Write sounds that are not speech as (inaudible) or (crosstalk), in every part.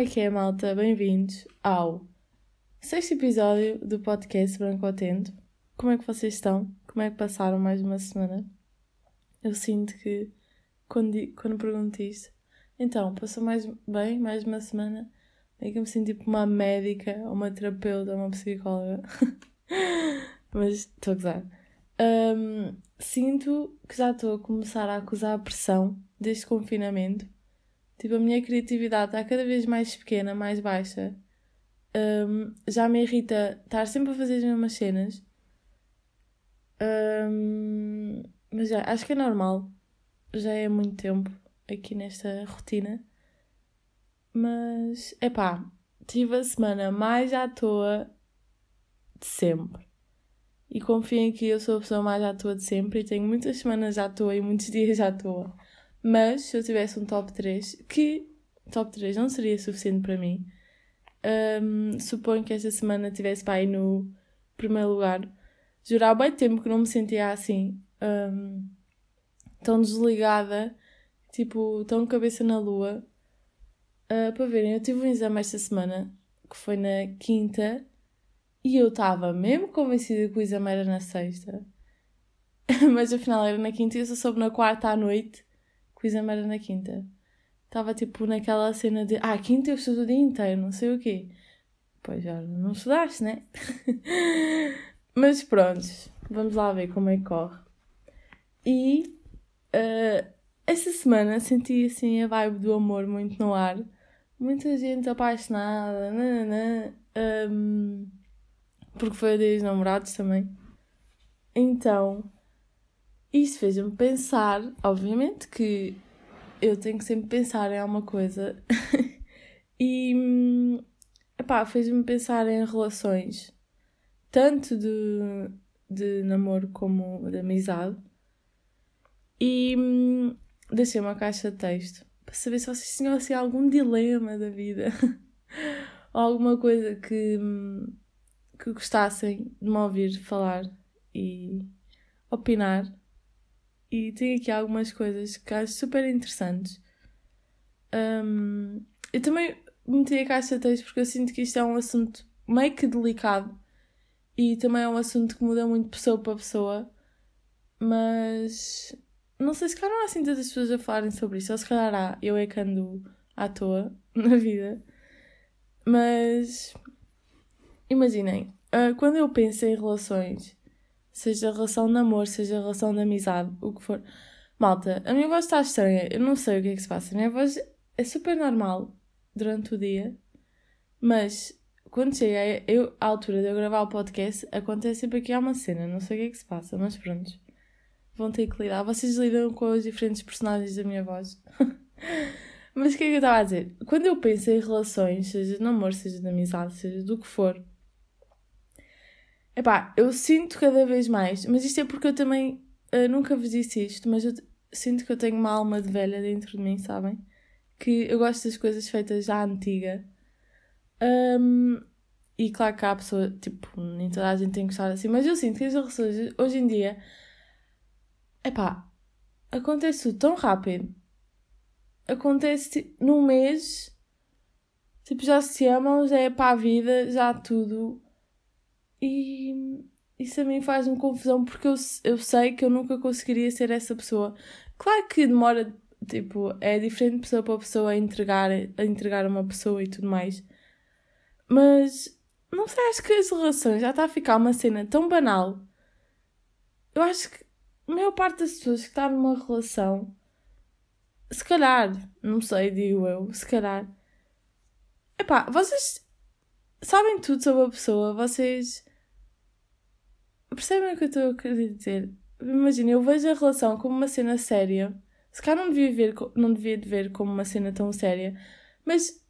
é que é, malta? Bem-vindos ao sexto episódio do podcast Branco Atento. Como é que vocês estão? Como é que passaram mais uma semana? Eu sinto que quando, quando pergunto isto, então, passou mais bem, mais uma semana, é que eu me sinto tipo uma médica, uma terapeuta, uma psicóloga. (laughs) Mas estou a gozar. Um, sinto que já estou a começar a acusar a pressão deste confinamento Tipo, a minha criatividade está cada vez mais pequena, mais baixa. Um, já me irrita estar sempre a fazer as mesmas cenas. Um, mas já, acho que é normal. Já é muito tempo aqui nesta rotina. Mas, é pá, tive a semana mais à toa de sempre. E confiem que eu sou a pessoa mais à toa de sempre e tenho muitas semanas à toa e muitos (laughs) dias à toa. Mas se eu tivesse um top 3, que top 3 não seria suficiente para mim, um, suponho que esta semana tivesse pai no primeiro lugar. Jurar bem tempo que não me sentia assim, um, tão desligada, tipo, tão cabeça na lua. Uh, para verem, eu tive um exame esta semana, que foi na quinta, e eu estava mesmo convencida que o exame era na sexta. (laughs) Mas afinal era na quinta e eu só soube na quarta à noite que o exame na quinta. Estava tipo naquela cena de ah, quinta eu estudo o dia inteiro, não sei o quê. Pois já não estudaste, né? (laughs) Mas pronto, vamos lá ver como é que corre. E uh, essa semana senti assim a vibe do amor muito no ar. Muita gente apaixonada, nananã, um, porque foi a dia dos namorados também. Então, isso fez-me pensar, obviamente, que eu tenho que sempre pensar em alguma coisa. (laughs) e, epá, fez-me pensar em relações, tanto de, de namoro como de amizade. E deixei uma caixa de texto para saber se vocês tinham assim, algum dilema da vida (laughs) ou alguma coisa que, que gostassem de me ouvir falar e opinar e tenho aqui algumas coisas que acho super interessantes. Um, eu também meti a caixa de texto porque eu sinto que isto é um assunto meio que delicado e também é um assunto que muda muito pessoa para pessoa, mas não sei se calhar não há assim tantas pessoas a falarem sobre isso, ou se calhar há, eu é que ando à toa (laughs) na vida. Mas imaginem, uh, quando eu penso em relações seja relação de namoro, seja relação de amizade, o que for. Malta, a minha voz está estranha, eu não sei o que é que se passa. A minha voz é super normal durante o dia, mas quando chega eu, a altura de eu gravar o podcast, acontece sempre que há uma cena, não sei o que é que se passa, mas pronto. Vão ter que lidar. Vocês lidam com os diferentes personagens da minha voz. (laughs) mas o que é que eu estava a dizer? Quando eu penso em relações, seja de namoro, seja de amizade, seja do que for, Epá, eu sinto cada vez mais, mas isto é porque eu também uh, nunca vos disse isto, mas eu sinto que eu tenho uma alma de velha dentro de mim, sabem? Que eu gosto das coisas feitas já antiga. Um, e claro que há pessoa, tipo, nem toda a gente tem gostar assim, mas eu sinto que as relações hoje em dia, epá, acontece tudo tão rápido. Acontece num mês, tipo, já se amam, já é para a vida, já tudo e isso a mim faz-me confusão porque eu, eu sei que eu nunca conseguiria ser essa pessoa. Claro que demora, tipo, é diferente de pessoa para pessoa a entregar, a entregar uma pessoa e tudo mais. Mas não sei, acho que as relações já está a ficar uma cena tão banal. Eu acho que a maior parte das pessoas que está numa relação, se calhar, não sei, digo eu, se calhar. Epá, vocês sabem tudo sobre a pessoa, vocês Percebem o que eu estou a querer dizer? Imagina, eu vejo a relação como uma cena séria. Se calhar não devia, ver, não devia ver como uma cena tão séria, mas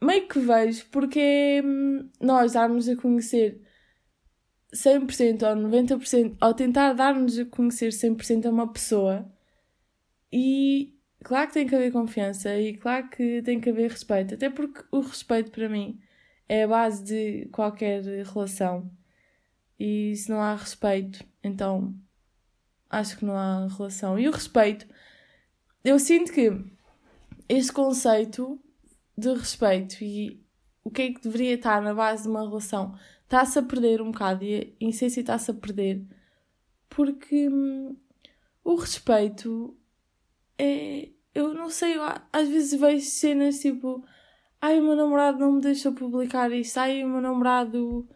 meio que vejo porque é hum, nós darmos a conhecer 100% ou 90%, ou tentar dar-nos a conhecer 100% a uma pessoa. E claro que tem que haver confiança e claro que tem que haver respeito, até porque o respeito para mim é a base de qualquer relação. E se não há respeito, então acho que não há relação. E o respeito, eu sinto que este conceito de respeito e o que é que deveria estar na base de uma relação está-se a perder um bocado e a essência está-se a perder porque hum, o respeito é. Eu não sei, eu, às vezes vejo cenas tipo. Ai, o meu namorado não me deixa publicar isto. Ai, o meu namorado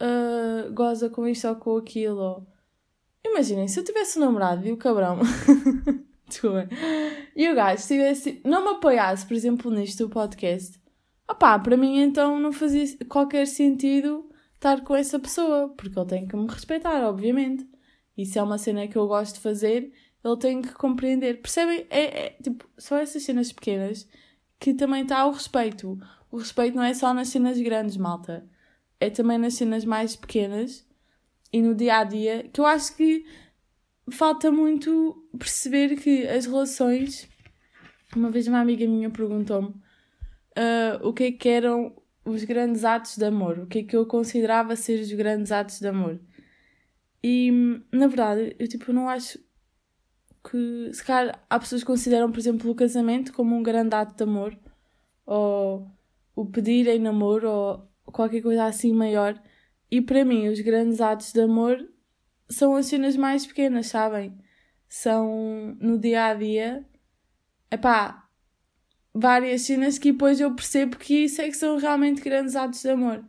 uh, goza com isto ou com aquilo. Imaginem, se eu tivesse um namorado e o cabrão. (laughs) Desculpa. E o gajo tivesse. Não me apoiasse, por exemplo, nisto do podcast. Opá, para mim então não fazia qualquer sentido estar com essa pessoa, porque ele tem que me respeitar, obviamente. Isso é uma cena que eu gosto de fazer, ele tem que compreender. Percebem? É, é tipo, são essas cenas pequenas que também está o respeito. O respeito não é só nas cenas grandes, malta. É também nas cenas mais pequenas e no dia a dia, que eu acho que falta muito perceber que as relações. Uma vez uma amiga minha perguntou-me uh, o que é que eram os grandes atos de amor, o que é que eu considerava ser os grandes atos de amor. E, na verdade, eu tipo, não acho que. Se calhar há pessoas que consideram, por exemplo, o casamento como um grande ato de amor, ou o pedir em namoro, ou qualquer coisa assim maior. E para mim, os grandes atos de amor são as cenas mais pequenas, sabem? São no dia a dia. Epá, várias cenas que depois eu percebo que isso é que são realmente grandes atos de amor.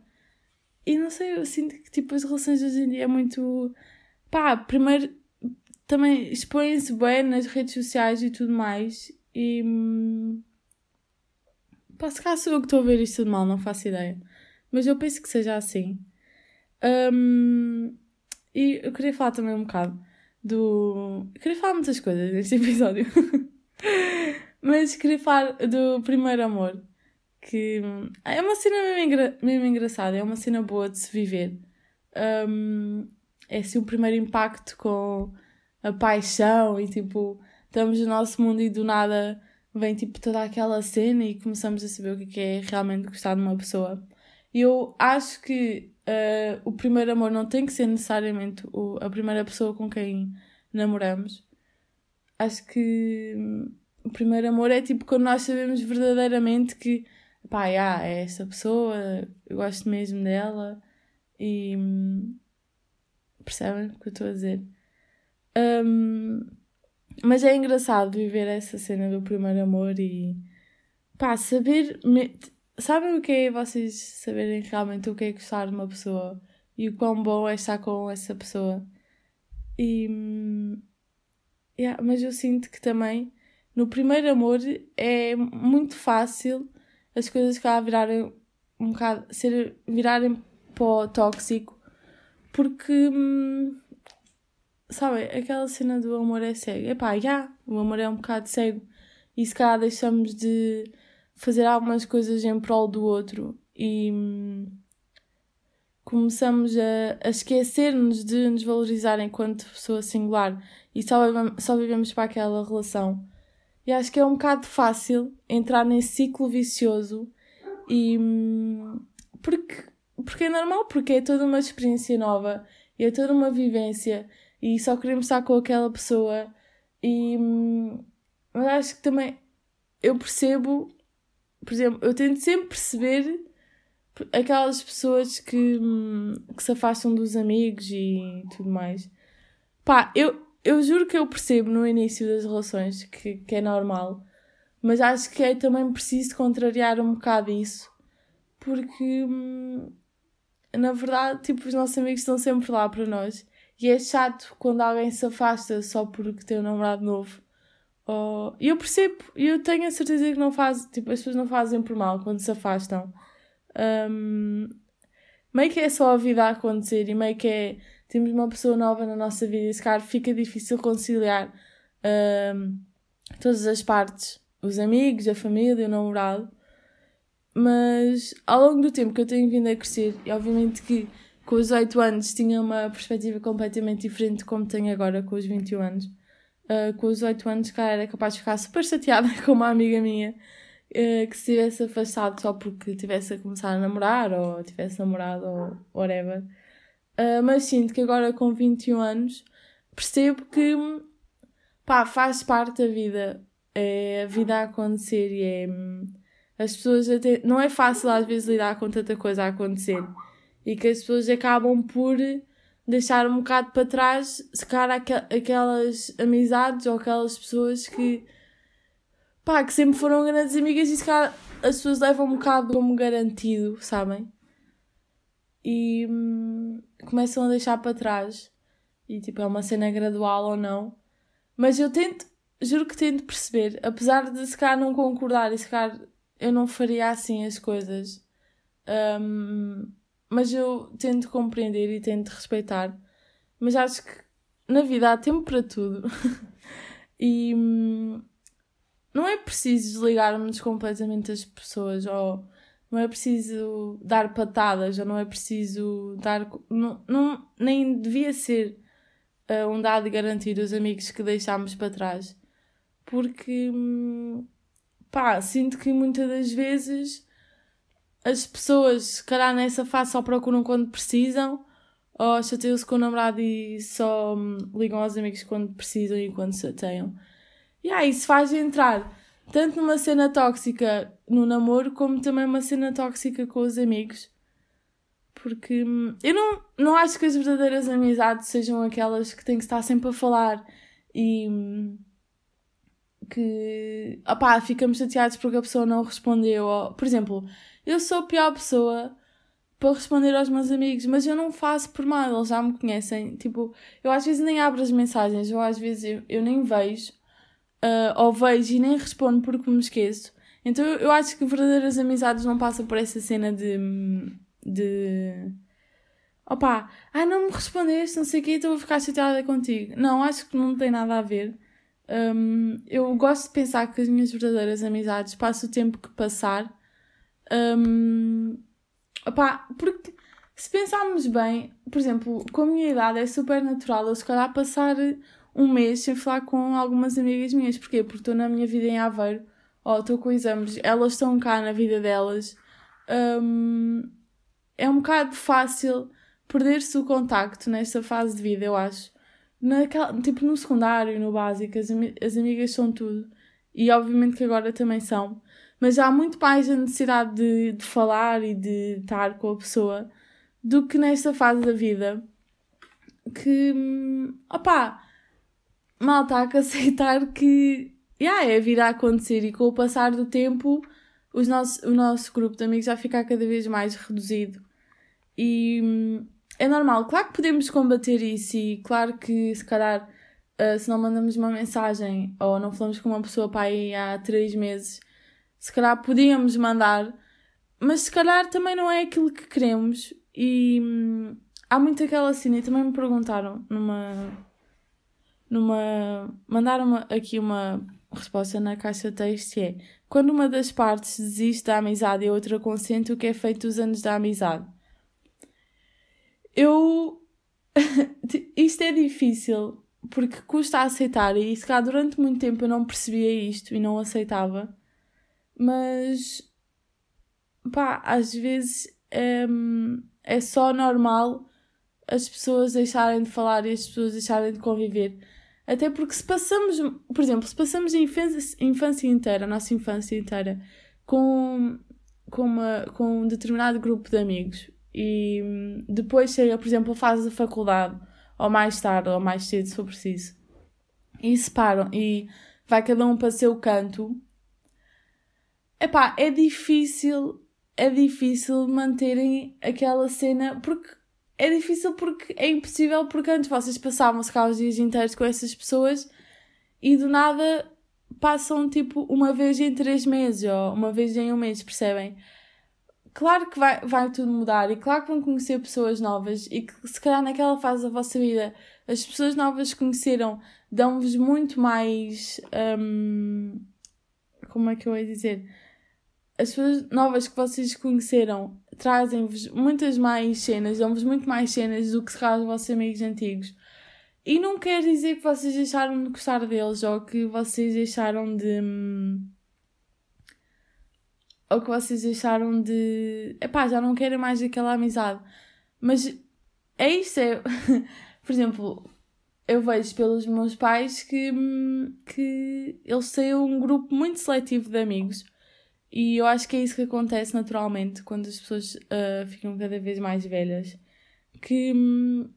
E não sei, eu sinto que tipo as relações hoje em dia é muito. Pá, primeiro também expõem-se bem nas redes sociais e tudo mais. E. Hum, pá, se calhar sou eu que estou a ver isto tudo mal, não faço ideia. Mas eu penso que seja assim. Um, e eu queria falar também um bocado do. Eu queria falar muitas coisas neste (laughs) episódio. Mas queria falar do primeiro amor que é uma cena mesmo, engra mesmo engraçada, é uma cena boa de se viver. Um, é assim o primeiro impacto com a paixão e tipo, estamos no nosso mundo e do nada vem tipo toda aquela cena e começamos a saber o que é realmente gostar de uma pessoa. Eu acho que uh, o primeiro amor não tem que ser necessariamente o, a primeira pessoa com quem namoramos. Acho que hum, o primeiro amor é tipo quando nós sabemos verdadeiramente que pá, yeah, é essa pessoa, eu gosto mesmo dela e percebem o que eu estou a dizer? Um, mas é engraçado viver essa cena do primeiro amor e pá, saber. Sabem o que é vocês saberem realmente o que é gostar de uma pessoa e o quão bom é estar com essa pessoa? E. Yeah, mas eu sinto que também no primeiro amor é muito fácil as coisas cá virarem um bocado, ser, virarem pó tóxico, porque, sabem, aquela cena do amor é cego. Epá, já, o amor é um bocado cego e se calhar deixamos de fazer algumas coisas em prol do outro e hum, começamos a, a esquecer-nos de nos valorizar enquanto pessoa singular e só só vivemos para aquela relação. E acho que é um bocado fácil entrar nesse ciclo vicioso e hum, porque, porque é normal, porque é toda uma experiência nova e é toda uma vivência e só queremos estar com aquela pessoa e hum, mas acho que também eu percebo, por exemplo, eu tento sempre perceber aquelas pessoas que, que se afastam dos amigos e tudo mais. Pá, eu, eu juro que eu percebo no início das relações que, que é normal, mas acho que é também preciso contrariar um bocado isso, porque hum, na verdade, tipo, os nossos amigos estão sempre lá para nós. E é chato quando alguém se afasta só porque tem um namorado novo. E eu percebo, eu tenho a certeza que não faz, tipo, as pessoas não fazem por mal quando se afastam. Um, meio que é só a vida a acontecer e meio que é temos uma pessoa nova na nossa vida e se calhar fica difícil conciliar um, todas as partes, os amigos, a família, o namorado. Mas ao longo do tempo que eu tenho vindo a crescer, e obviamente que com os 8 anos tinha uma perspectiva completamente diferente de como tenho agora com os 21 anos. Uh, com os 8 anos, cara, era capaz de ficar super chateada (laughs) com uma amiga minha uh, que se tivesse afastado só porque tivesse a começar a namorar ou tivesse namorado ou whatever. Uh, mas sinto que agora com 21 anos percebo que pá, faz parte da vida. É a vida a acontecer e é as pessoas até. Não é fácil às vezes lidar com tanta coisa a acontecer e que as pessoas acabam por deixar um bocado para trás, se calhar aquelas amizades ou aquelas pessoas que pá, que sempre foram grandes amigas e se calhar as pessoas levam um bocado como garantido, sabem? E hum, começam a deixar para trás. E tipo, é uma cena gradual ou não. Mas eu tento, juro que tento perceber, apesar de se calhar não concordar e se calhar eu não faria assim as coisas. Um, mas eu tento compreender e tento respeitar. Mas acho que na vida há tempo para tudo. (laughs) e hum, não é preciso desligarmos completamente as pessoas ou não é preciso dar patadas ou não é preciso dar. Não, não, nem devia ser uh, um dado garantir os amigos que deixámos para trás. Porque, hum, pá, sinto que muitas das vezes as pessoas, se calhar nessa fase, só procuram quando precisam, ou chateiam-se com o namorado e só hum, ligam aos amigos quando precisam e quando chateiam. E aí isso faz entrar tanto numa cena tóxica no namoro, como também uma cena tóxica com os amigos. Porque hum, eu não, não acho que as verdadeiras amizades sejam aquelas que têm que estar sempre a falar e hum, que opá, ficamos chateados porque a pessoa não respondeu. Ou, por exemplo, eu sou a pior pessoa para responder aos meus amigos, mas eu não faço por mal, eles já me conhecem. Tipo, eu às vezes nem abro as mensagens, ou às vezes eu, eu nem vejo, uh, ou vejo e nem respondo porque me esqueço. Então eu, acho que verdadeiras amizades não passam por essa cena de. de. opá, ah, não me respondeste, não sei o quê, estou a ficar chateada contigo. Não, acho que não tem nada a ver. Um, eu gosto de pensar que as minhas verdadeiras amizades passo o tempo que passar um, opá, porque se pensarmos bem, por exemplo, com a minha idade é super natural eu se calhar passar um mês sem falar com algumas amigas minhas. Porquê? Porque estou na minha vida em Aveiro, ou estou com exames, elas estão cá na vida delas. Um, é um bocado fácil perder-se o contacto nesta fase de vida, eu acho. Naquela, tipo no secundário, no básico, as, as amigas são tudo. E obviamente que agora também são mas há muito mais a necessidade de, de falar e de estar com a pessoa do que nesta fase da vida que opá mal está a aceitar que yeah, é vir a acontecer e com o passar do tempo os nosso, o nosso grupo de amigos vai ficar cada vez mais reduzido. E é normal, claro que podemos combater isso e claro que se calhar uh, se não mandamos uma mensagem ou não falamos com uma pessoa para aí há três meses se calhar podíamos mandar, mas se calhar também não é aquilo que queremos. E hum, há muito aquela cena, e também me perguntaram numa. numa. mandaram aqui uma resposta na caixa de texto é quando uma das partes desiste da amizade e a outra consente, o que é feito os anos da amizade? Eu. (laughs) isto é difícil porque custa aceitar e se calhar durante muito tempo eu não percebia isto e não aceitava mas pá, às vezes é, é só normal as pessoas deixarem de falar e as pessoas deixarem de conviver. Até porque se passamos, por exemplo, se passamos a infância, infância inteira, a nossa infância inteira, com, com, uma, com um determinado grupo de amigos e depois chega, por exemplo, a fase da faculdade, ou mais tarde, ou mais cedo, se for preciso, e separam e vai cada um para seu canto, epá, é difícil, é difícil manterem aquela cena, porque é difícil porque é impossível, porque antes vocês passavam se os dias inteiros com essas pessoas e do nada passam tipo uma vez em três meses ou uma vez em um mês, percebem? Claro que vai, vai tudo mudar e claro que vão conhecer pessoas novas e que se calhar naquela fase da vossa vida as pessoas novas que conheceram dão-vos muito mais. Hum, como é que eu ia dizer? As pessoas novas que vocês conheceram trazem-vos muitas mais cenas, dão-vos muito mais cenas do que se calhar os vossos amigos antigos. E não quer dizer que vocês deixaram de gostar deles ou que vocês deixaram de. Ou que vocês deixaram de. Epá, já não querem mais aquela amizade. Mas é isso, é. (laughs) Por exemplo, eu vejo pelos meus pais que, que eles têm um grupo muito seletivo de amigos E eu acho que é isso que acontece naturalmente quando as pessoas uh, ficam cada vez mais velhas. Que hum,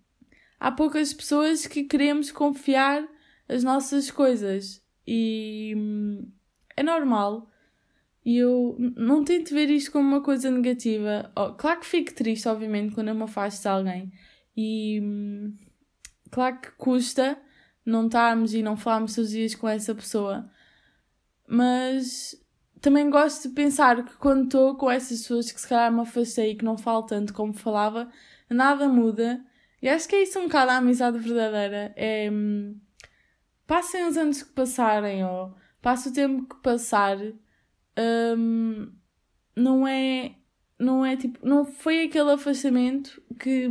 há poucas pessoas que queremos confiar as nossas coisas. E hum, é normal. E eu não tento ver isto como uma coisa negativa. Oh, claro que fico triste, obviamente, quando eu me afasto de alguém. E hum, claro que custa não estarmos e não falarmos todos os dias com essa pessoa. Mas também gosto de pensar que quando estou com essas pessoas que se calhar me afastei e que não falo tanto como falava, nada muda. E acho que é isso um bocado a amizade verdadeira. É. Hum, passem os anos que passarem, ou passa o tempo que passar, um, não é. Não é tipo. Não foi aquele afastamento que.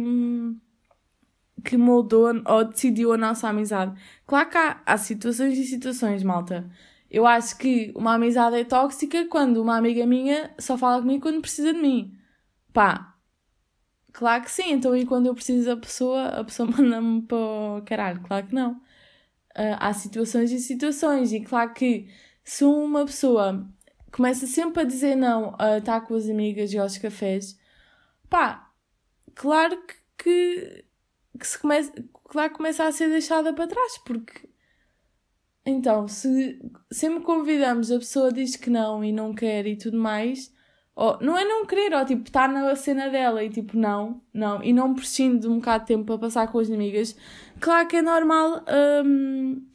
que moldou ou decidiu a nossa amizade. Claro que há, há situações e situações, malta. Eu acho que uma amizade é tóxica quando uma amiga minha só fala comigo quando precisa de mim. Pá, claro que sim. Então, e quando eu preciso da pessoa, a pessoa (laughs) manda-me para o caralho? Claro que não. Uh, há situações e situações. E claro que se uma pessoa começa sempre a dizer não a estar com as amigas e aos cafés, pá, claro que, que, que se começa, claro que começa a ser deixada para trás, porque então, se sempre convidamos, a pessoa diz que não e não quer e tudo mais, ou, não é não querer, ou tipo, estar na cena dela e tipo, não, não, e não prescindo de um bocado de tempo para passar com as amigas, claro que é normal hum,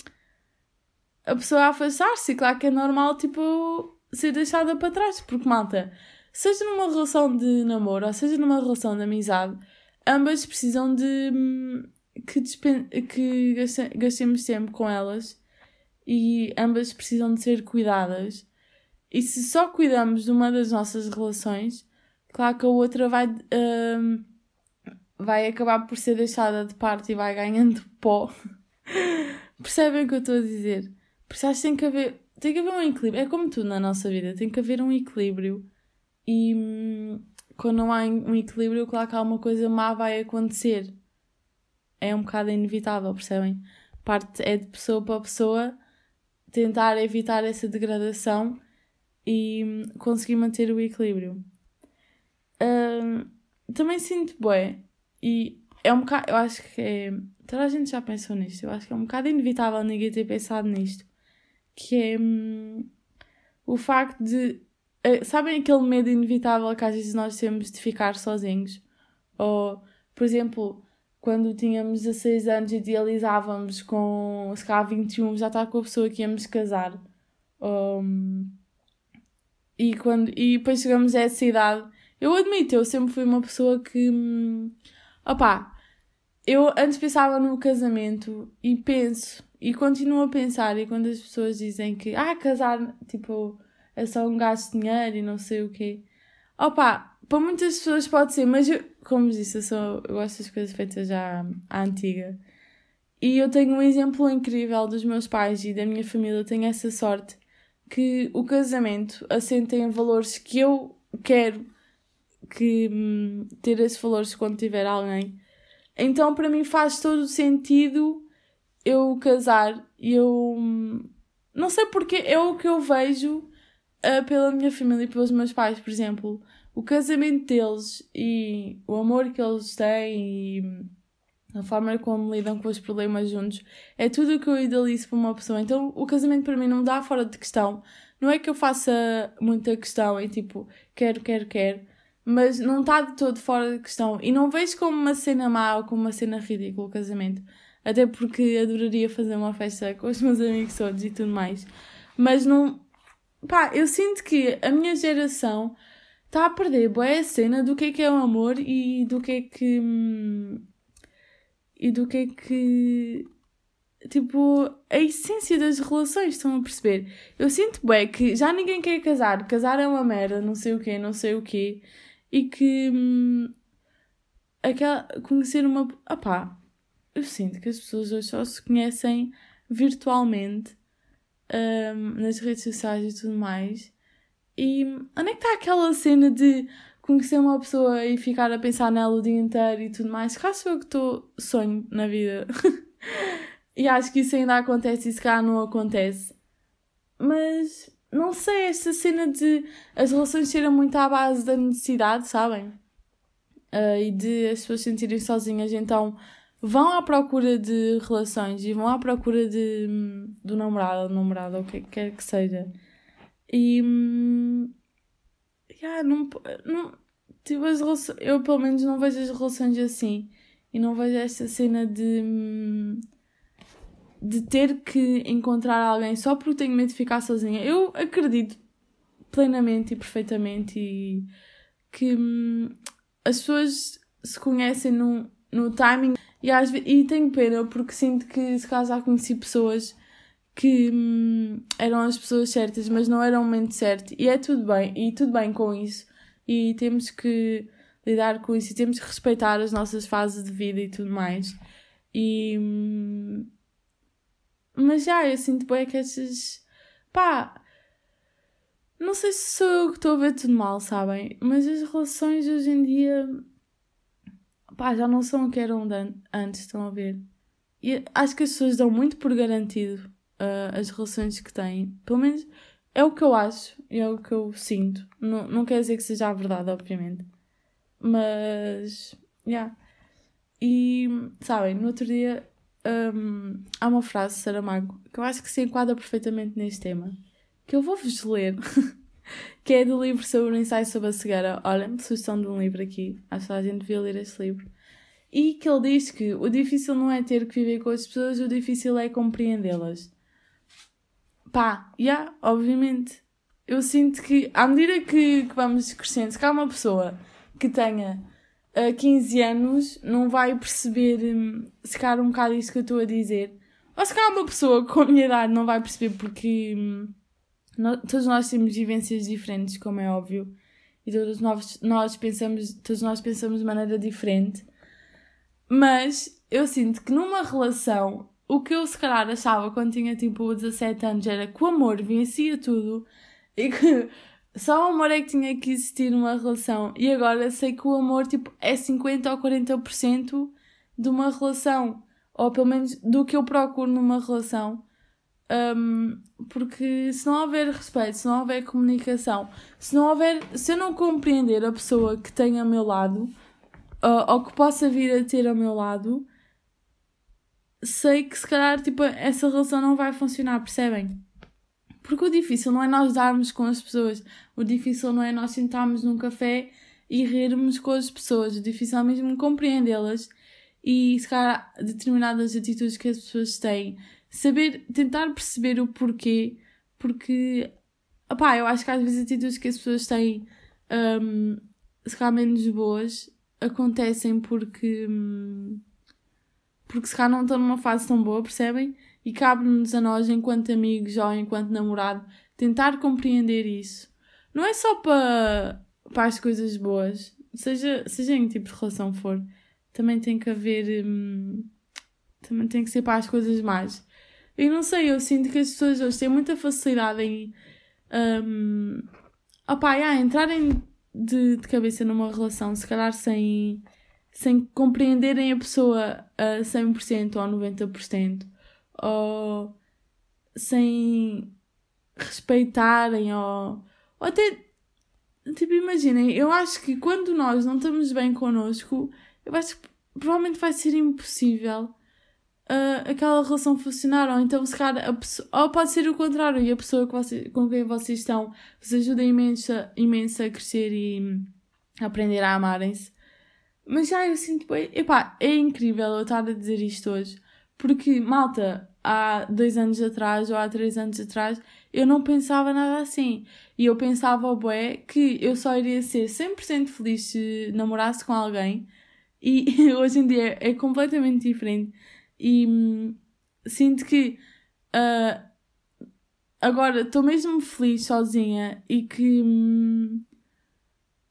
a pessoa afastar-se, claro que é normal, tipo, ser deixada para trás, porque malta, seja numa relação de namoro ou seja numa relação de amizade, ambas precisam de hum, que, que gastemos tempo com elas e ambas precisam de ser cuidadas. E se só cuidamos de uma das nossas relações, claro que a outra vai, uh, vai acabar por ser deixada de parte e vai ganhando (laughs) pó. Percebem o que eu estou a dizer? Por isso acho que tem que haver, tem que haver um equilíbrio. É como tudo na nossa vida, tem que haver um equilíbrio. E hum, quando não há um equilíbrio, claro que alguma coisa má vai acontecer. É um bocado inevitável, percebem? Parte é de pessoa para pessoa tentar evitar essa degradação e conseguir manter o equilíbrio. Uh, também sinto bué, e é um bocado, eu acho que é, toda a gente já pensou nisto, eu acho que é um bocado inevitável ninguém ter pensado nisto, que é hum, o facto de, uh, sabem aquele medo inevitável que às vezes nós temos de ficar sozinhos? Ou, por exemplo, quando tínhamos 16 anos idealizávamos com, se calhar 21, já está com a pessoa que íamos casar. Um, e, quando, e depois chegamos a essa idade. Eu admito, eu sempre fui uma pessoa que. Hum, opá, eu antes pensava no casamento e penso, e continuo a pensar, e quando as pessoas dizem que, ah, casar, tipo, é só um gasto de dinheiro e não sei o quê. Opá, para muitas pessoas pode ser, mas eu, como disse, eu, sou, eu gosto das coisas feitas já à antiga. E eu tenho um exemplo incrível dos meus pais e da minha família. Tenho essa sorte que o casamento assenta em valores que eu quero que hum, ter esses valores quando tiver alguém. Então, para mim, faz todo o sentido eu casar. E eu. Hum, não sei porque é o que eu vejo uh, pela minha família e pelos meus pais, por exemplo o casamento deles e o amor que eles têm e a forma como lidam com os problemas juntos é tudo o que eu idealizo para uma pessoa. Então o casamento para mim não dá fora de questão. Não é que eu faça muita questão e tipo, quero, quero, quero, mas não está de todo fora de questão. E não vejo como uma cena má ou como uma cena ridícula o casamento. Até porque adoraria fazer uma festa com os meus amigos todos e tudo mais. Mas não. Pá, eu sinto que a minha geração está a perder boa a cena do que é que é o amor e do que é que. Hum, e do que é que. Tipo, a essência das relações, estão a perceber? Eu sinto bem que já ninguém quer casar, casar é uma merda, não sei o quê, não sei o quê, e que. Hum, aquela, conhecer uma. Opá, eu sinto que as pessoas hoje só se conhecem virtualmente um, nas redes sociais e tudo mais e onde é que está aquela cena de conhecer uma pessoa e ficar a pensar nela o dia inteiro e tudo mais? Caso eu que estou sonho na vida. (laughs) e acho que isso ainda acontece e se calhar não acontece. Mas não sei, esta cena de as relações serem muito à base da necessidade, sabem? Uh, e de as pessoas se sentirem sozinhas, então vão à procura de relações e vão à procura de, do namorado ou namorada, ou o que quer que seja. E. Hum, yeah, não, não, tipo, as relações, eu pelo menos não vejo as relações assim. E não vejo esta cena de. Hum, de ter que encontrar alguém só porque tenho medo de ficar sozinha. Eu acredito plenamente e perfeitamente e que hum, as pessoas se conhecem no, no timing e, às, e tenho pena porque sinto que se calhar já conheci pessoas que hum, eram as pessoas certas, mas não era o momento certo. E é tudo bem, e tudo bem com isso. E temos que lidar com isso e temos que respeitar as nossas fases de vida e tudo mais. E. Hum, mas já, eu sinto bem que estas. pá. Não sei se sou eu que estou a ver tudo mal, sabem? Mas as relações hoje em dia. pá, já não são o que eram antes, estão a ver? E acho que as pessoas dão muito por garantido uh, as relações que têm. Pelo menos é o que eu acho e é o que eu sinto. Não, não quer dizer que seja a verdade, obviamente. Mas. Yeah. E, sabem, no outro dia um, há uma frase de Saramago que eu acho que se enquadra perfeitamente neste tema, que eu vou-vos ler, (laughs) que é do livro sobre o ensaio sobre a cegueira. Olhem, sugestão de um livro aqui, acho que a gente devia ler este livro. E que ele diz que o difícil não é ter que viver com as pessoas, o difícil é compreendê-las. Pá, já, yeah, obviamente. Eu sinto que, à medida que, que vamos crescendo, se cá uma pessoa que tenha a 15 anos não vai perceber, hum, se calhar, um bocado isso que eu estou a dizer. Ou se calhar uma pessoa com a minha idade não vai perceber porque hum, todos nós temos vivências diferentes, como é óbvio. E todos nós, nós pensamos, todos nós pensamos de maneira diferente. Mas eu sinto que numa relação, o que eu se calhar achava quando tinha tipo 17 anos era que o amor vencia tudo e que (laughs) só o amor é que tinha que existir numa relação. E agora sei que o amor tipo, é 50 ou 40% de uma relação. Ou pelo menos do que eu procuro numa relação. Um, porque se não houver respeito, se não houver comunicação, se não houver. Se eu não compreender a pessoa que tem ao meu lado, uh, ou que possa vir a ter ao meu lado, sei que se calhar tipo, essa relação não vai funcionar, percebem? Porque o difícil não é nós darmos com as pessoas, o difícil não é nós sentarmos num café e rirmos com as pessoas, o difícil é mesmo compreendê-las e se calhar determinadas atitudes que as pessoas têm, saber, tentar perceber o porquê, porque opá, eu acho que às vezes atitudes que as pessoas têm um, se calhar menos boas acontecem porque um, porque se calhar não estão numa fase tão boa, percebem? E cabe-nos a nós, enquanto amigos ou enquanto namorado, tentar compreender isso. Não é só para, para as coisas boas, seja, seja em que tipo de relação for, também tem que haver. Hum, também tem que ser para as coisas más. Eu não sei, eu sinto que as pessoas hoje têm muita facilidade em. Um, opá, yeah, entrarem de, de cabeça numa relação, se calhar sem, sem compreenderem a pessoa a 100% ou a 90% ou sem respeitarem ou, ou até tipo imaginem eu acho que quando nós não estamos bem connosco eu acho que provavelmente vai ser impossível uh, aquela relação funcionar ou então se calhar a pessoa, ou pode ser o contrário e a pessoa que você, com quem vocês estão vos ajuda imensa, imensa a crescer e a aprender a amarem-se mas já eu sinto bem, epá, é incrível eu estar a dizer isto hoje porque, malta, há dois anos atrás ou há três anos atrás, eu não pensava nada assim. E eu pensava, bué, que eu só iria ser 100% feliz se namorasse com alguém. E (laughs) hoje em dia é completamente diferente. E hum, sinto que uh, agora estou mesmo feliz sozinha e que. Hum,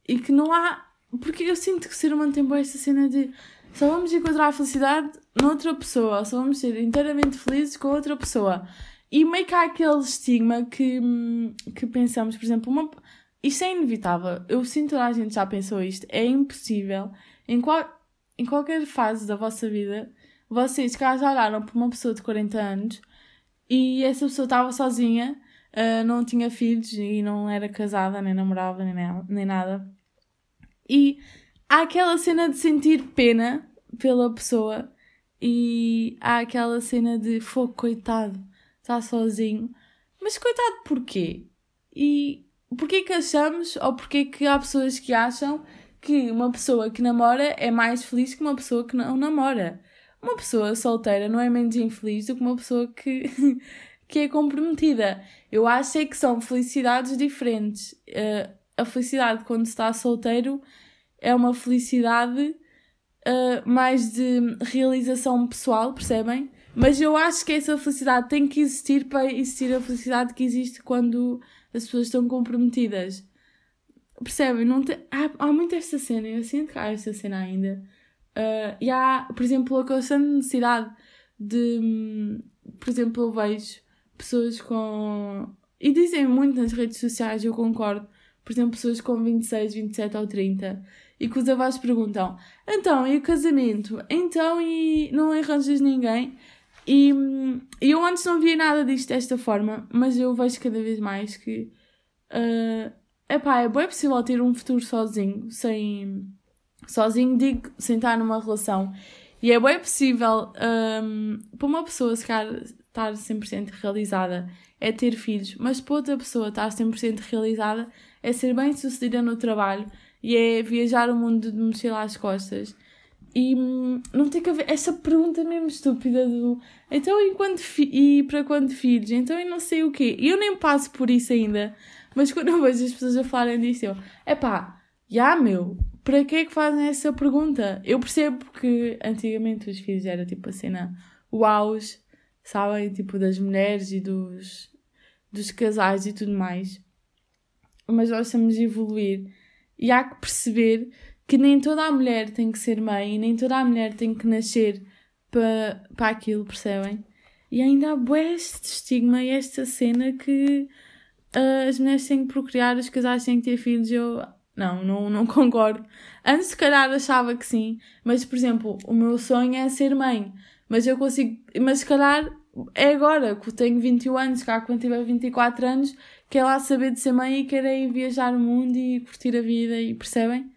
e que não há. Porque eu sinto que o ser humano tem boa esta cena de só vamos encontrar a felicidade noutra pessoa, só vamos ser inteiramente felizes com outra pessoa. E meio que há aquele estigma que, que pensamos, por exemplo, uma, isto é inevitável. Eu sinto que a gente já pensou isto. É impossível. Em, qual, em qualquer fase da vossa vida, vocês cá já olharam para uma pessoa de 40 anos e essa pessoa estava sozinha uh, não tinha filhos e não era casada, nem namorava, nem, nem nada. E há aquela cena de sentir pena pela pessoa e há aquela cena de fogo, coitado, está sozinho. Mas coitado porquê? E porquê que achamos ou porquê que há pessoas que acham que uma pessoa que namora é mais feliz que uma pessoa que não namora? Uma pessoa solteira não é menos infeliz do que uma pessoa que, (laughs) que é comprometida. Eu acho é que são felicidades diferentes. Uh, a felicidade quando se está solteiro é uma felicidade uh, mais de realização pessoal, percebem? Mas eu acho que essa felicidade tem que existir para existir a felicidade que existe quando as pessoas estão comprometidas. Percebem? Não te... há, há muito esta cena, eu sinto que há esta cena ainda. Uh, e há, por exemplo, a constante necessidade de. Por exemplo, eu vejo pessoas com. E dizem muito nas redes sociais, eu concordo. Por exemplo, pessoas com 26, 27 ou 30 e que os avós perguntam: então, e o casamento? Então, e não arranjas ninguém? E, eu antes não via nada disto desta forma, mas eu vejo cada vez mais que. Uh, epá, é bem possível ter um futuro sozinho, sem. Sozinho, digo, sem estar numa relação. E é bem possível um, para uma pessoa calhar, estar 100% realizada é ter filhos, mas para outra pessoa estar 100% realizada é ser bem sucedida no trabalho e é viajar o mundo de mochila às costas. E hum, não tem que haver essa pergunta mesmo estúpida do então e, quando e para quando filhos? Então e não sei o quê. E eu nem passo por isso ainda. Mas quando eu vejo as pessoas a falarem disso, eu, epá, já meu, para que é que fazem essa pergunta? Eu percebo que antigamente os filhos era tipo a cena uau, sabem? Tipo das mulheres e dos, dos casais e tudo mais. Mas nós estamos a evoluir e há que perceber que nem toda a mulher tem que ser mãe nem toda a mulher tem que nascer para, para aquilo, percebem? E ainda há este estigma e esta cena que uh, as mulheres têm que procriar, os casais têm que ter filhos. Eu não, não, não (laughs) concordo. Antes, se calhar, achava que sim, mas por exemplo, o meu sonho é ser mãe. Mas eu consigo, mas se calhar é agora, que eu tenho 21 anos, cá quando tiver 24 anos, quer lá saber de ser mãe e quer ir viajar o mundo e curtir a vida e percebem?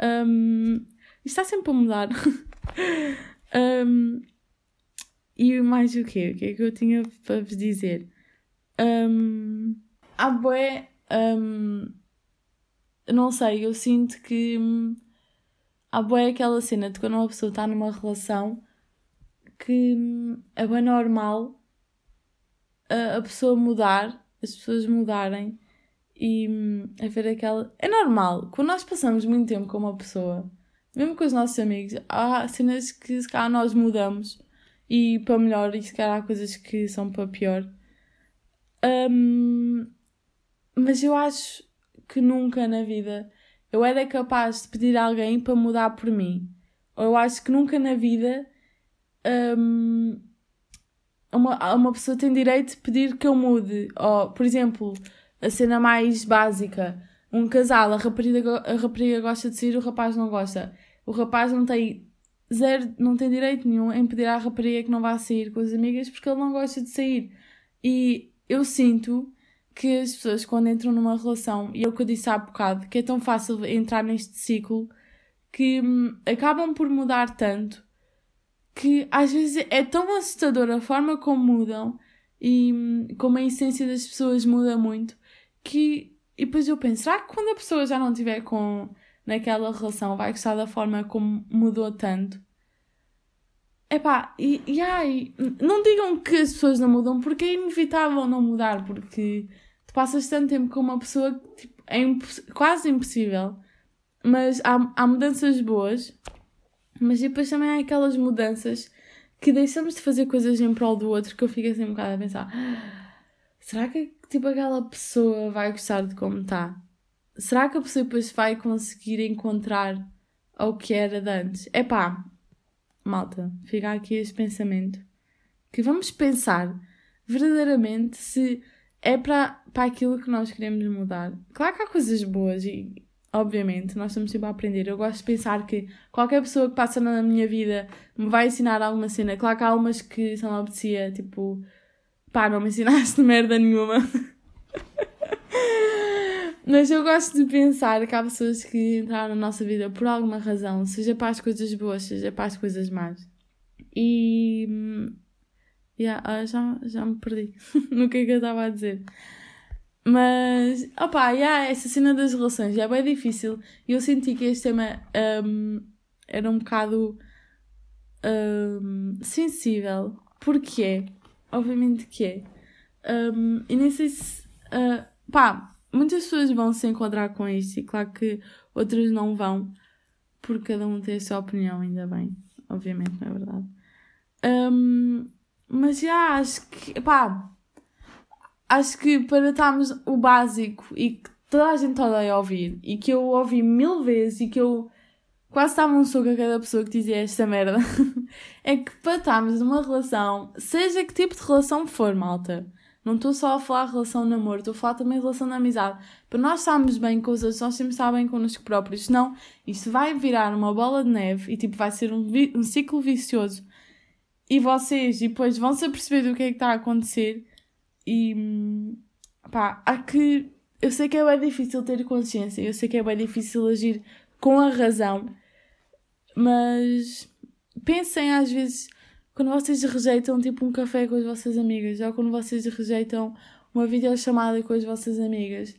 Um, isto está sempre a mudar. (laughs) um, e mais o quê? O que é que eu tinha para vos dizer? Um, há boé. Um, não sei, eu sinto que um, há boé aquela cena de quando uma pessoa está numa relação que hum, é bem normal a, a pessoa mudar as pessoas mudarem e hum, haver aquela. É normal, quando nós passamos muito tempo com uma pessoa, mesmo com os nossos amigos, há cenas que se calhar nós mudamos e para melhor, e se calhar há coisas que são para pior. Um, mas eu acho que nunca na vida eu era capaz de pedir a alguém para mudar por mim. Ou eu acho que nunca na vida um, uma, uma pessoa tem direito de pedir que eu mude. Ou, por exemplo, a cena mais básica: um casal, a rapariga, a rapariga gosta de sair, o rapaz não gosta. O rapaz não tem zero, não tem direito nenhum em pedir à rapariga que não vá sair com as amigas porque ele não gosta de sair. E eu sinto que as pessoas, quando entram numa relação, e é o que eu disse há bocado, que é tão fácil entrar neste ciclo, que hum, acabam por mudar tanto que às vezes é tão assustador a forma como mudam e hum, como a essência das pessoas muda muito que e depois eu penso, será que quando a pessoa já não estiver com naquela relação vai gostar da forma como mudou tanto? Epá, e, e ai, não digam que as pessoas não mudam porque é inevitável não mudar, porque tu passas tanto tempo com uma pessoa que tipo, é quase impossível. Mas há, há mudanças boas mas depois também há aquelas mudanças que deixamos de fazer coisas em prol do outro que eu fico assim um bocado a pensar: ah, será que tipo aquela pessoa vai gostar de como está? Será que a pessoa depois vai conseguir encontrar ao que era de antes? É pá, malta, fica aqui este pensamento que vamos pensar verdadeiramente se é para, para aquilo que nós queremos mudar. Claro que há coisas boas e obviamente, nós estamos sempre a aprender. Eu gosto de pensar que qualquer pessoa que passa na minha vida me vai ensinar alguma cena. Claro que há umas que são obedecia, tipo, pá, não me ensinaste (laughs) merda nenhuma. (laughs) Mas eu gosto de pensar que há pessoas que entraram na nossa vida por alguma razão, seja para as coisas boas, seja para as coisas más. E. Yeah, já, já me perdi (laughs) no que é que eu estava a dizer. Mas, opá, yeah, essa cena das relações é bem difícil. E eu senti que este tema um, era um bocado um, sensível. Porque é, obviamente que é. Um, e nem sei se. Uh, pá, muitas pessoas vão se enquadrar com isto e claro que outras não vão, porque cada um tem a sua opinião, ainda bem. Obviamente, não é verdade. Um, mas já acho que, pá, acho que para estarmos o básico e que toda a gente odeia ouvir e que eu ouvi mil vezes e que eu quase estava um soco a cada pessoa que dizia esta merda, (laughs) é que para estarmos numa relação, seja que tipo de relação for, malta, não estou só a falar relação de namoro, estou a falar também relação de amizade. Para nós estarmos bem com os outros, nós temos de estar bem connosco próprios. Senão, isto vai virar uma bola de neve e tipo, vai ser um, um ciclo vicioso. E vocês depois vão se aperceber do que é que está a acontecer. E pá, há que. Eu sei que é bem difícil ter consciência, eu sei que é bem difícil agir com a razão, mas pensem às vezes quando vocês rejeitam tipo um café com as vossas amigas ou quando vocês rejeitam uma videochamada com as vossas amigas.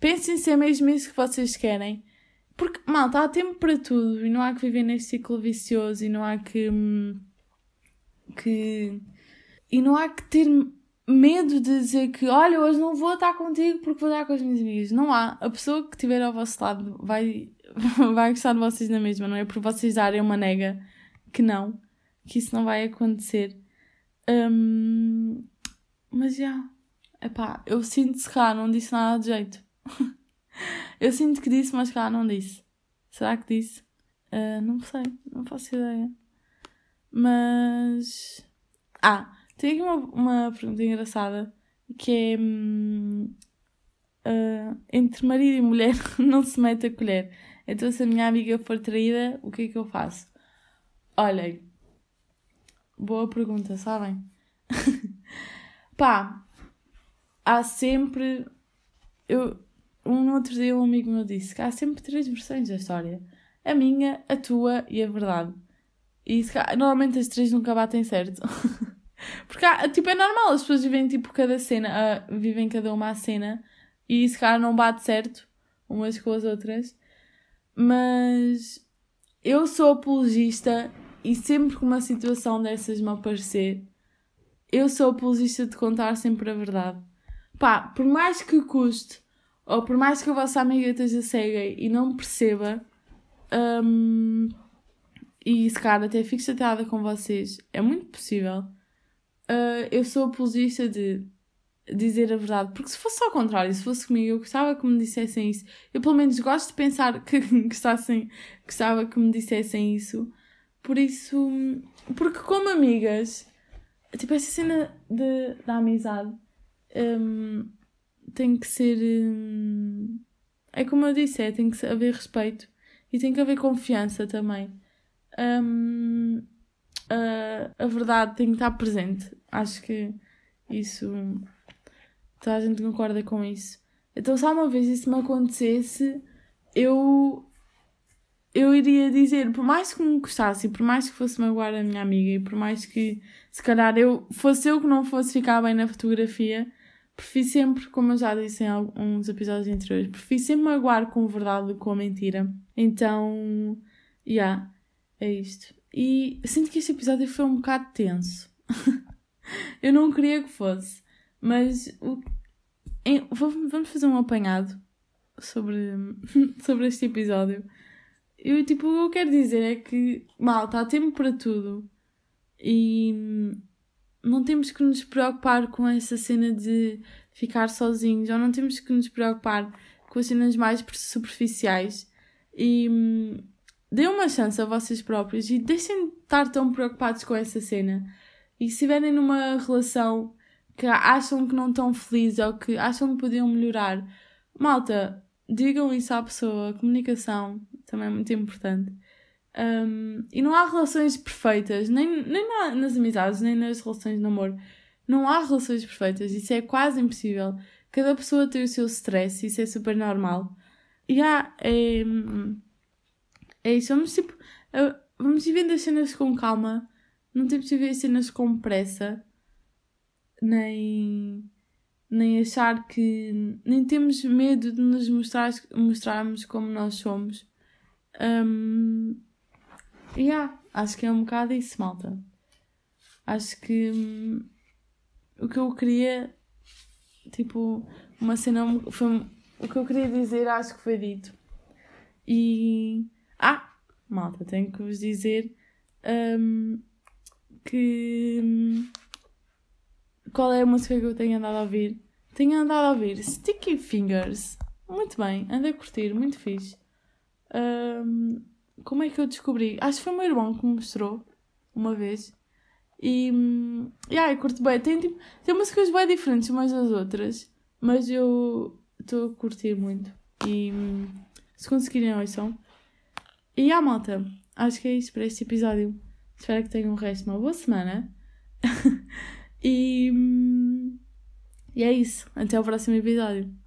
Pensem se é mesmo isso que vocês querem. Porque, malta, há tempo para tudo e não há que viver neste ciclo vicioso e não há que. Hum, que. E não há que ter medo de dizer que, olha, hoje não vou estar contigo porque vou estar com as minhas amigas. Não há. A pessoa que estiver ao vosso lado vai, (laughs) vai gostar de vocês na mesma, não é? Por vocês darem uma nega que não que isso não vai acontecer. Um, mas já, epá, eu sinto se cá não disse nada de jeito. (laughs) eu sinto que disse, mas cá não disse. Será que disse? Uh, não sei, não faço ideia. Mas. Ah, tem aqui uma, uma pergunta engraçada que é. Hum, uh, entre marido e mulher (laughs) não se mete a colher. Então, se a minha amiga for traída, o que é que eu faço? Olhem, Boa pergunta, sabem? (laughs) Pá, há sempre. Eu, um outro dia um amigo meu disse que há sempre três versões da história: a minha, a tua e a verdade. E normalmente as três nunca batem certo. (laughs) Porque há, tipo, é normal, as pessoas vivem tipo cada cena, uh, vivem cada uma a cena e se calhar não bate certo umas com as outras. Mas eu sou apologista e sempre que uma situação dessas me aparecer, eu sou apologista de contar sempre a verdade. Pá, por mais que custe, ou por mais que a vossa amiga esteja cega e não perceba, um, e se calhar até fique chateada com vocês, é muito possível. Uh, eu sou apologista de dizer a verdade, porque se fosse ao contrário, se fosse comigo, eu gostava que me dissessem isso. Eu pelo menos gosto de pensar (laughs) que gostassem, gostava que me dissessem isso. Por isso, porque como amigas, tipo, essa cena de, da amizade um, tem que ser. Um, é como eu disse, é, tem que haver respeito e tem que haver confiança também. Um, a, a verdade tem que estar presente. Acho que isso. Toda a gente concorda com isso. Então, se uma vez isso me acontecesse, eu eu iria dizer, por mais que me gostasse, por mais que fosse magoar a minha amiga, e por mais que se calhar eu fosse eu que não fosse ficar bem na fotografia, prefiro sempre, como eu já disse em alguns episódios anteriores, prefiro sempre magoar com verdade do que com mentira. Então, já, yeah, é isto. E sinto que este episódio foi um bocado tenso. (laughs) (laughs) eu não queria que fosse, mas o, em, vamos fazer um apanhado sobre, (laughs) sobre este episódio. Eu, tipo, o que eu quero dizer é que, malta, há tempo para tudo. E não temos que nos preocupar com essa cena de ficar sozinhos, ou não temos que nos preocupar com as cenas mais superficiais. E hum, dêem uma chance a vocês próprios e deixem de estar tão preocupados com essa cena. E se estiverem numa relação que acham que não estão felizes ou que acham que podiam melhorar, malta, digam isso à pessoa. Comunicação também é muito importante. Um, e não há relações perfeitas, nem, nem nas amizades, nem nas relações de namoro. Não há relações perfeitas, isso é quase impossível. Cada pessoa tem o seu stress, isso é super normal. E yeah, é, é isso. Vamos tipo. Vamos vivendo as cenas com calma. Não temos de ver as cenas com pressa. Nem. Nem achar que. Nem temos medo de nos mostrar, mostrarmos como nós somos. Um, yeah, acho que é um bocado isso, malta. Acho que hum, o que eu queria, tipo, uma cena foi o que eu queria dizer, acho que foi dito. E ah, malta, tenho que vos dizer um, que hum, qual é a música que eu tenho andado a ouvir? Tenho andado a ouvir Sticky Fingers. Muito bem, ando a curtir, muito fixe. Um, como é que eu descobri? Acho que foi o meu irmão que me mostrou uma vez. E. Um, yeah, eu curto bem. Tem, tipo, tem músicas bem diferentes umas das outras. Mas eu estou a curtir muito. E um, se conseguirem, ouçam. E a malta, acho que é isso para este episódio. Espero que tenham o resto de uma boa semana. (laughs) e, hum, e é isso. Até o próximo episódio.